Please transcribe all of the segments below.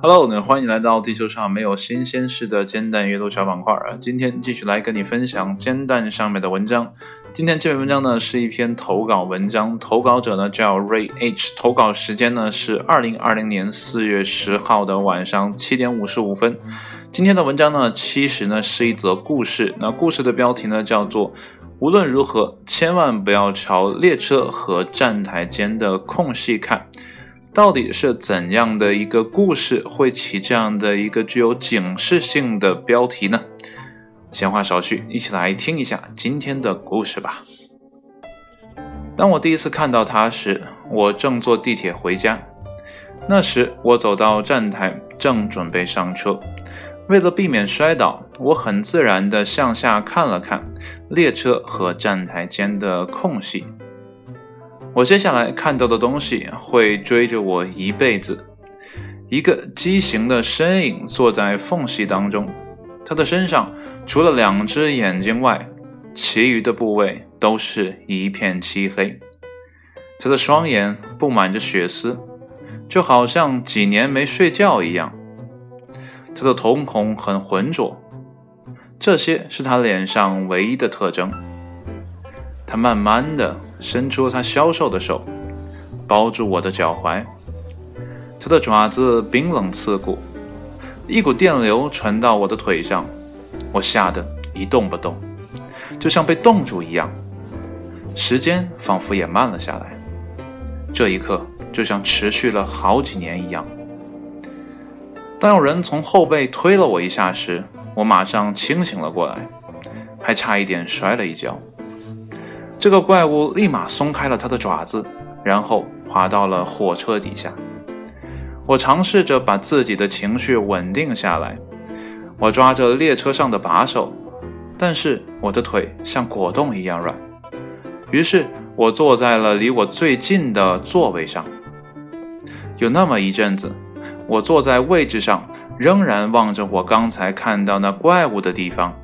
Hello，那欢迎来到地球上没有新鲜事的煎蛋阅读小板块啊！今天继续来跟你分享煎蛋上面的文章。今天这篇文章呢是一篇投稿文章，投稿者呢叫 Ray H，投稿时间呢是二零二零年四月十号的晚上七点五十五分。今天的文章呢其实呢是一则故事，那故事的标题呢叫做。无论如何，千万不要朝列车和站台间的空隙看。到底是怎样的一个故事会起这样的一个具有警示性的标题呢？闲话少叙，一起来听一下今天的故事吧。当我第一次看到它时，我正坐地铁回家。那时我走到站台，正准备上车。为了避免摔倒，我很自然地向下看了看列车和站台间的空隙。我接下来看到的东西会追着我一辈子。一个畸形的身影坐在缝隙当中，他的身上除了两只眼睛外，其余的部位都是一片漆黑。他的双眼布满着血丝，就好像几年没睡觉一样。他的瞳孔很浑浊，这些是他脸上唯一的特征。他慢慢的伸出他消瘦的手，包住我的脚踝。他的爪子冰冷刺骨，一股电流传到我的腿上，我吓得一动不动，就像被冻住一样。时间仿佛也慢了下来，这一刻就像持续了好几年一样。当有人从后背推了我一下时，我马上清醒了过来，还差一点摔了一跤。这个怪物立马松开了他的爪子，然后滑到了火车底下。我尝试着把自己的情绪稳定下来，我抓着列车上的把手，但是我的腿像果冻一样软。于是我坐在了离我最近的座位上。有那么一阵子。我坐在位置上，仍然望着我刚才看到那怪物的地方。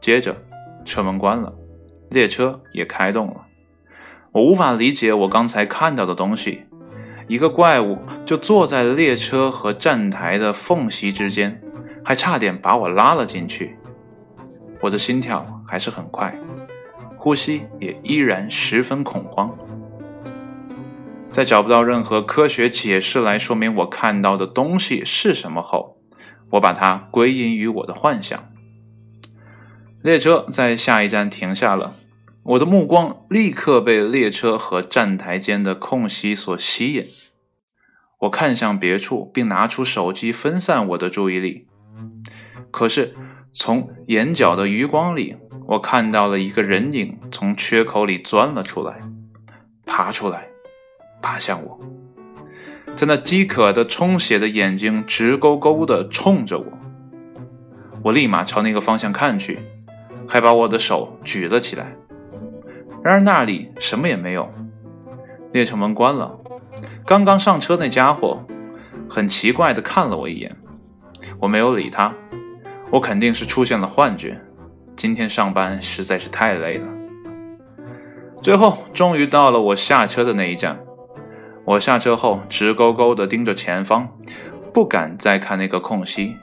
接着，车门关了，列车也开动了。我无法理解我刚才看到的东西：一个怪物就坐在列车和站台的缝隙之间，还差点把我拉了进去。我的心跳还是很快，呼吸也依然十分恐慌。在找不到任何科学解释来说明我看到的东西是什么后，我把它归因于我的幻想。列车在下一站停下了，我的目光立刻被列车和站台间的空隙所吸引。我看向别处，并拿出手机分散我的注意力。可是，从眼角的余光里，我看到了一个人影从缺口里钻了出来，爬出来。爬向我，他那饥渴的、充血的眼睛直勾勾地冲着我。我立马朝那个方向看去，还把我的手举了起来。然而那里什么也没有。列车门关了。刚刚上车那家伙很奇怪地看了我一眼。我没有理他。我肯定是出现了幻觉。今天上班实在是太累了。最后，终于到了我下车的那一站。我下车后直勾勾地盯着前方，不敢再看那个空隙。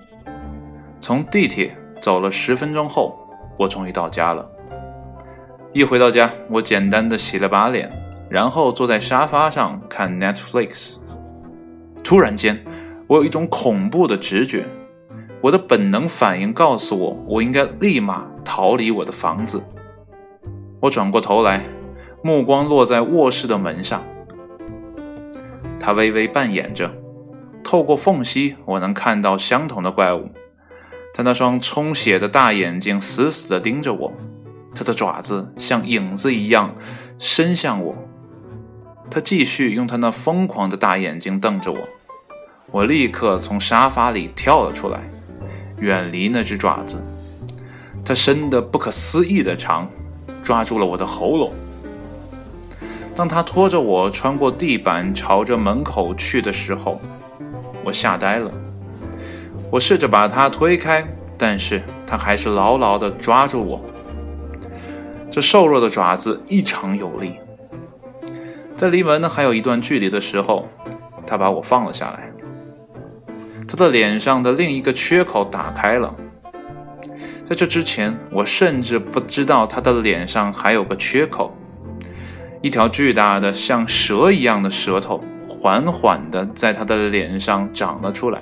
从地铁走了十分钟后，我终于到家了。一回到家，我简单的洗了把脸，然后坐在沙发上看 Netflix。突然间，我有一种恐怖的直觉，我的本能反应告诉我，我应该立马逃离我的房子。我转过头来，目光落在卧室的门上。他微微半掩着，透过缝隙，我能看到相同的怪物。他那双充血的大眼睛死死地盯着我，他的爪子像影子一样伸向我。他继续用他那疯狂的大眼睛瞪着我。我立刻从沙发里跳了出来，远离那只爪子。它伸得不可思议的长，抓住了我的喉咙。当他拖着我穿过地板，朝着门口去的时候，我吓呆了。我试着把他推开，但是他还是牢牢地抓住我。这瘦弱的爪子异常有力。在离门呢还有一段距离的时候，他把我放了下来。他的脸上的另一个缺口打开了。在这之前，我甚至不知道他的脸上还有个缺口。一条巨大的像蛇一样的舌头缓缓地在他的脸上长了出来，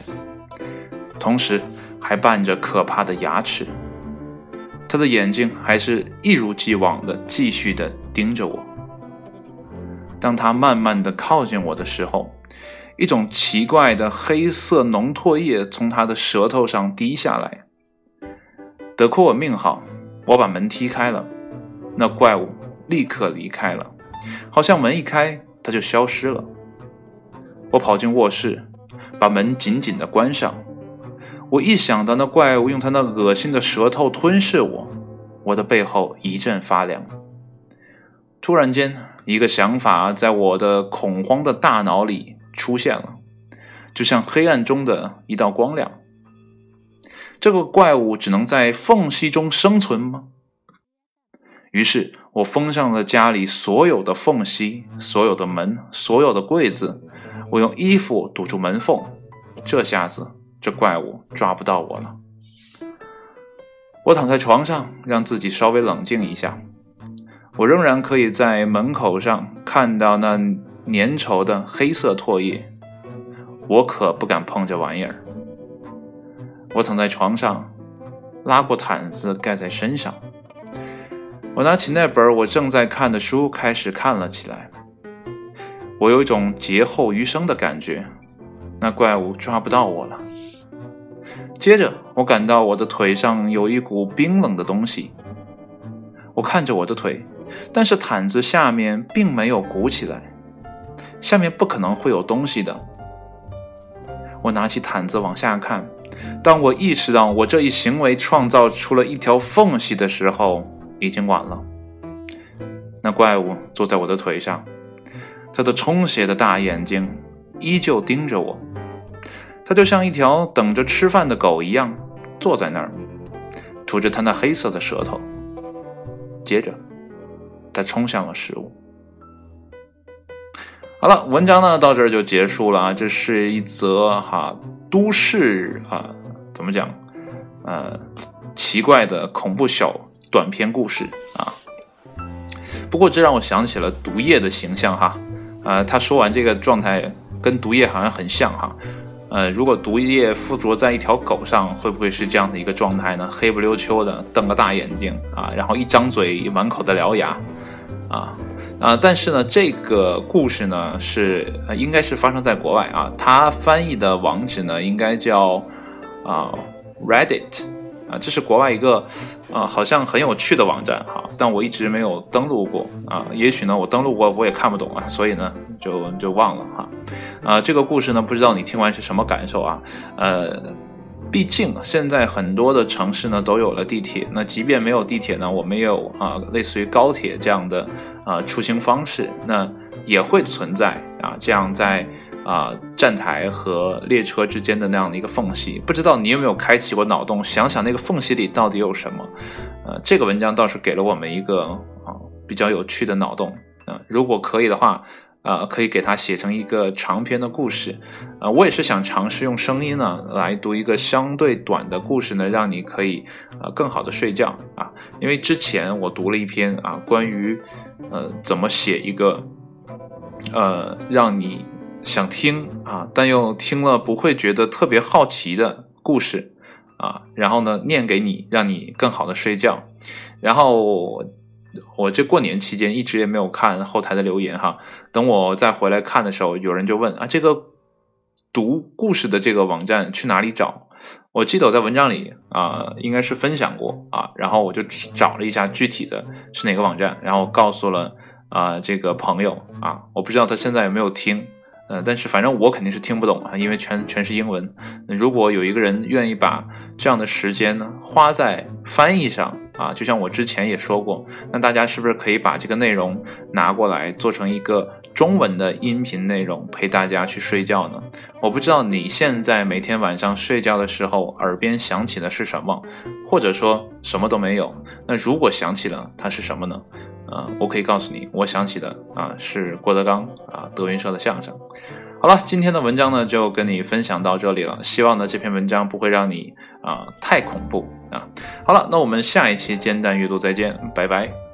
同时还伴着可怕的牙齿。他的眼睛还是一如既往地继续地盯着我。当他慢慢地靠近我的时候，一种奇怪的黑色浓唾液从他的舌头上滴下来。得亏我命好，我把门踢开了，那怪物立刻离开了，好像门一开，它就消失了。我跑进卧室，把门紧紧地关上。我一想到那怪物用它那恶心的舌头吞噬我，我的背后一阵发凉。突然间，一个想法在我的恐慌的大脑里出现了，就像黑暗中的一道光亮。这个怪物只能在缝隙中生存吗？于是我封上了家里所有的缝隙、所有的门、所有的柜子，我用衣服堵住门缝。这下子，这怪物抓不到我了。我躺在床上，让自己稍微冷静一下。我仍然可以在门口上看到那粘稠的黑色唾液，我可不敢碰这玩意儿。我躺在床上，拉过毯子盖在身上。我拿起那本我正在看的书，开始看了起来。我有一种劫后余生的感觉，那怪物抓不到我了。接着，我感到我的腿上有一股冰冷的东西。我看着我的腿，但是毯子下面并没有鼓起来，下面不可能会有东西的。我拿起毯子往下看。当我意识到我这一行为创造出了一条缝隙的时候，已经晚了。那怪物坐在我的腿上，他的充血的大眼睛依旧盯着我，他就像一条等着吃饭的狗一样坐在那儿，吐着他那黑色的舌头。接着，他冲向了食物。好了，文章呢到这儿就结束了啊。这是一则哈都市啊，怎么讲？呃，奇怪的恐怖小短篇故事啊。不过这让我想起了毒液的形象哈。呃，他说完这个状态跟毒液好像很像哈。呃，如果毒液附着在一条狗上，会不会是这样的一个状态呢？黑不溜秋的，瞪个大眼睛啊，然后一张嘴满口的獠牙啊。啊，但是呢，这个故事呢是应该是发生在国外啊。它翻译的网址呢应该叫啊 Reddit 啊，这是国外一个啊好像很有趣的网站哈，但我一直没有登录过啊。也许呢我登录过我也看不懂啊，所以呢就就忘了哈。啊，这个故事呢不知道你听完是什么感受啊？呃。毕竟现在很多的城市呢都有了地铁，那即便没有地铁呢，我们也有啊类似于高铁这样的啊出行方式，那也会存在啊这样在啊站台和列车之间的那样的一个缝隙。不知道你有没有开启过脑洞，想想那个缝隙里到底有什么？呃，这个文章倒是给了我们一个啊比较有趣的脑洞啊，如果可以的话。啊，可以给它写成一个长篇的故事，啊，我也是想尝试用声音呢来读一个相对短的故事呢，让你可以啊更好的睡觉啊，因为之前我读了一篇啊关于呃怎么写一个呃让你想听啊，但又听了不会觉得特别好奇的故事啊，然后呢念给你，让你更好的睡觉，然后。我这过年期间一直也没有看后台的留言哈，等我再回来看的时候，有人就问啊，这个读故事的这个网站去哪里找？我记得我在文章里啊，应该是分享过啊，然后我就找了一下具体的是哪个网站，然后告诉了啊这个朋友啊，我不知道他现在有没有听。呃，但是反正我肯定是听不懂啊，因为全全是英文。如果有一个人愿意把这样的时间呢花在翻译上啊，就像我之前也说过，那大家是不是可以把这个内容拿过来做成一个中文的音频内容，陪大家去睡觉呢？我不知道你现在每天晚上睡觉的时候耳边响起的是什么，或者说什么都没有。那如果想起了，它是什么呢？啊，我可以告诉你，我想起的啊是郭德纲啊德云社的相声。好了，今天的文章呢就跟你分享到这里了，希望呢这篇文章不会让你啊太恐怖啊。好了，那我们下一期煎蛋阅读再见，拜拜。